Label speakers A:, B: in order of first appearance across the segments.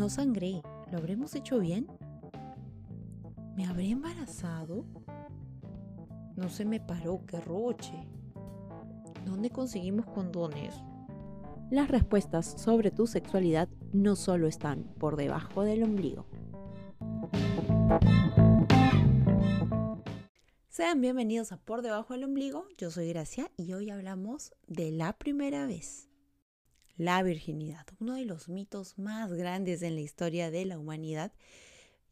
A: No sangré. ¿Lo habremos hecho bien? ¿Me habré embarazado? No se me paró, qué roche. ¿Dónde conseguimos condones? Las respuestas sobre tu sexualidad no solo están por debajo del ombligo. Sean bienvenidos a Por debajo del ombligo, yo soy Gracia y hoy hablamos de la primera vez. La virginidad, uno de los mitos más grandes en la historia de la humanidad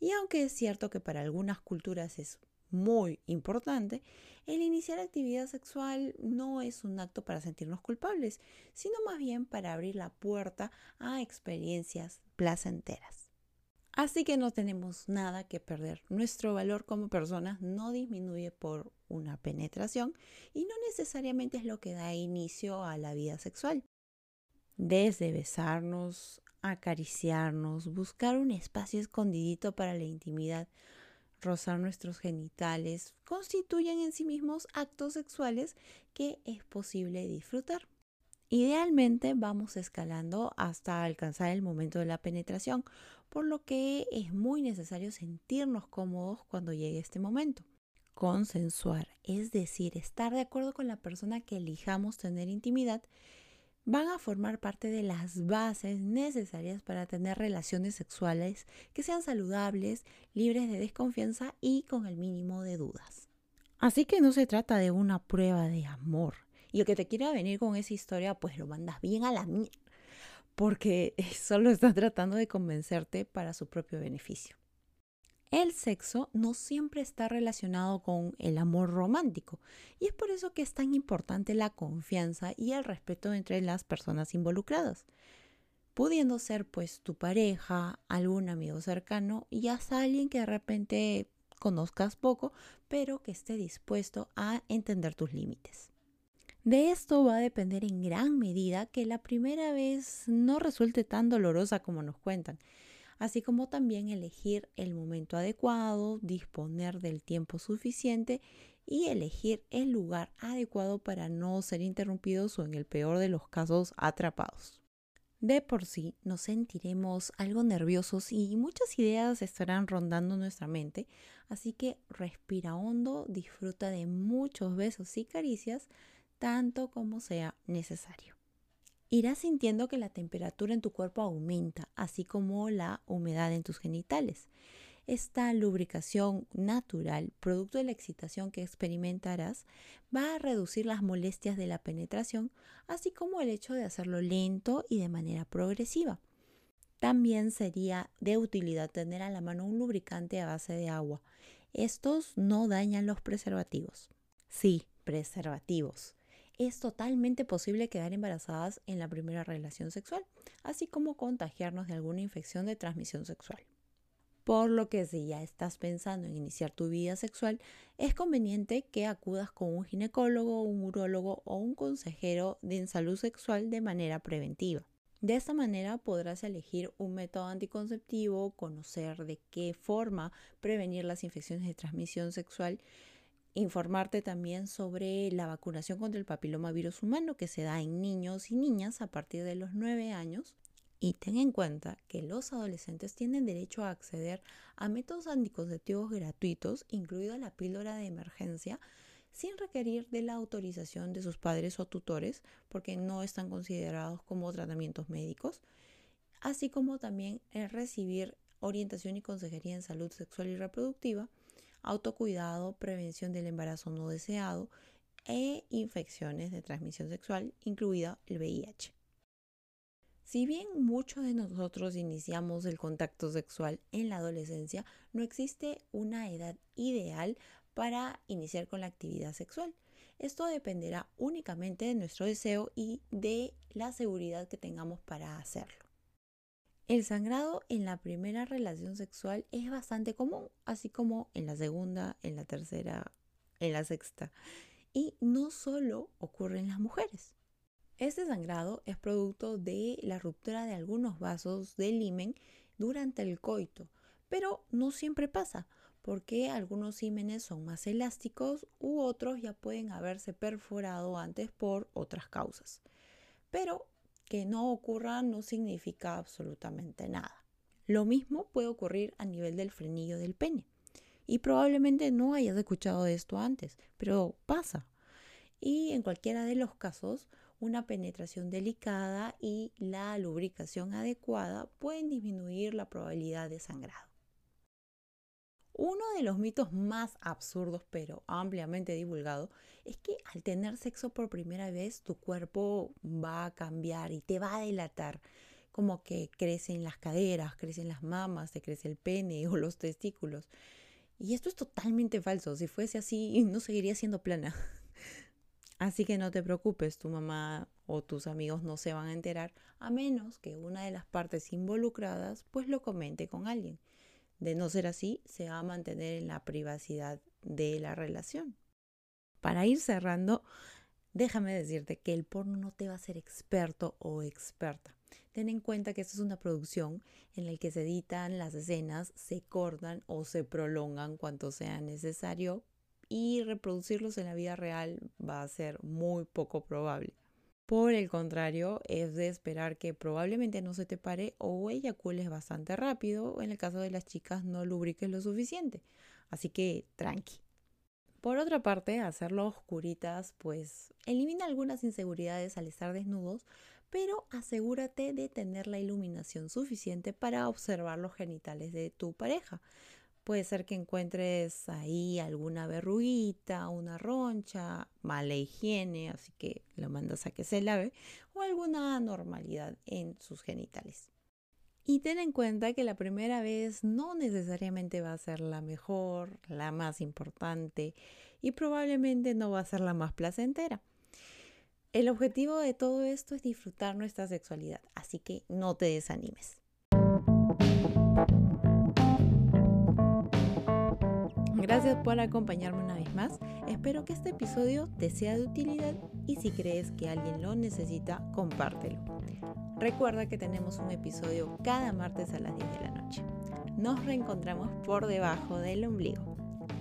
A: y aunque es cierto que para algunas culturas es muy importante, el iniciar actividad sexual no es un acto para sentirnos culpables, sino más bien para abrir la puerta a experiencias placenteras. Así que no tenemos nada que perder. Nuestro valor como personas no disminuye por una penetración y no necesariamente es lo que da inicio a la vida sexual. Desde besarnos, acariciarnos, buscar un espacio escondidito para la intimidad, rozar nuestros genitales, constituyen en sí mismos actos sexuales que es posible disfrutar. Idealmente vamos escalando hasta alcanzar el momento de la penetración, por lo que es muy necesario sentirnos cómodos cuando llegue este momento. Consensuar, es decir, estar de acuerdo con la persona que elijamos tener intimidad, van a formar parte de las bases necesarias para tener relaciones sexuales que sean saludables, libres de desconfianza y con el mínimo de dudas. Así que no se trata de una prueba de amor. Y el que te quiera venir con esa historia, pues lo mandas bien a la mierda. Porque solo está tratando de convencerte para su propio beneficio. El sexo no siempre está relacionado con el amor romántico. Y es por eso que es tan importante la confianza y el respeto entre las personas involucradas, pudiendo ser pues tu pareja, algún amigo cercano y hasta alguien que de repente conozcas poco, pero que esté dispuesto a entender tus límites. De esto va a depender en gran medida que la primera vez no resulte tan dolorosa como nos cuentan así como también elegir el momento adecuado, disponer del tiempo suficiente y elegir el lugar adecuado para no ser interrumpidos o en el peor de los casos atrapados. De por sí nos sentiremos algo nerviosos y muchas ideas estarán rondando nuestra mente, así que respira hondo, disfruta de muchos besos y caricias, tanto como sea necesario irás sintiendo que la temperatura en tu cuerpo aumenta, así como la humedad en tus genitales. Esta lubricación natural, producto de la excitación que experimentarás, va a reducir las molestias de la penetración, así como el hecho de hacerlo lento y de manera progresiva. También sería de utilidad tener a la mano un lubricante a base de agua. Estos no dañan los preservativos. Sí, preservativos es totalmente posible quedar embarazadas en la primera relación sexual, así como contagiarnos de alguna infección de transmisión sexual. Por lo que si ya estás pensando en iniciar tu vida sexual, es conveniente que acudas con un ginecólogo, un urólogo o un consejero de salud sexual de manera preventiva. De esta manera podrás elegir un método anticonceptivo, conocer de qué forma prevenir las infecciones de transmisión sexual informarte también sobre la vacunación contra el papilomavirus humano que se da en niños y niñas a partir de los 9 años. Y ten en cuenta que los adolescentes tienen derecho a acceder a métodos anticonceptivos gratuitos, incluida la píldora de emergencia, sin requerir de la autorización de sus padres o tutores, porque no están considerados como tratamientos médicos, así como también el recibir orientación y consejería en salud sexual y reproductiva, autocuidado, prevención del embarazo no deseado e infecciones de transmisión sexual, incluida el VIH. Si bien muchos de nosotros iniciamos el contacto sexual en la adolescencia, no existe una edad ideal para iniciar con la actividad sexual. Esto dependerá únicamente de nuestro deseo y de la seguridad que tengamos para hacerlo. El sangrado en la primera relación sexual es bastante común, así como en la segunda, en la tercera, en la sexta. Y no solo ocurre en las mujeres. Este sangrado es producto de la ruptura de algunos vasos del himen durante el coito, pero no siempre pasa, porque algunos himenes son más elásticos u otros ya pueden haberse perforado antes por otras causas. Pero que no ocurra no significa absolutamente nada. Lo mismo puede ocurrir a nivel del frenillo del pene. Y probablemente no hayas escuchado de esto antes, pero pasa. Y en cualquiera de los casos, una penetración delicada y la lubricación adecuada pueden disminuir la probabilidad de sangrado. Uno de los mitos más absurdos pero ampliamente divulgado es que al tener sexo por primera vez tu cuerpo va a cambiar y te va a delatar, como que crecen las caderas, crecen las mamas, te crece el pene o los testículos. Y esto es totalmente falso, si fuese así no seguiría siendo plana. Así que no te preocupes, tu mamá o tus amigos no se van a enterar a menos que una de las partes involucradas pues lo comente con alguien. De no ser así, se va a mantener en la privacidad de la relación. Para ir cerrando, déjame decirte que el porno no te va a hacer experto o experta. Ten en cuenta que esta es una producción en la que se editan las escenas, se cortan o se prolongan cuanto sea necesario y reproducirlos en la vida real va a ser muy poco probable. Por el contrario, es de esperar que probablemente no se te pare o eyacules bastante rápido, o en el caso de las chicas no lubriques lo suficiente. Así que tranqui. Por otra parte, hacerlo oscuritas pues elimina algunas inseguridades al estar desnudos, pero asegúrate de tener la iluminación suficiente para observar los genitales de tu pareja. Puede ser que encuentres ahí alguna verruguita, una roncha, mala higiene, así que lo mandas a que se lave, o alguna anormalidad en sus genitales. Y ten en cuenta que la primera vez no necesariamente va a ser la mejor, la más importante y probablemente no va a ser la más placentera. El objetivo de todo esto es disfrutar nuestra sexualidad, así que no te desanimes. Gracias por acompañarme una vez más. Espero que este episodio te sea de utilidad y si crees que alguien lo necesita, compártelo. Recuerda que tenemos un episodio cada martes a las 10 de la noche. Nos reencontramos por debajo del ombligo.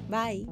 A: Bye.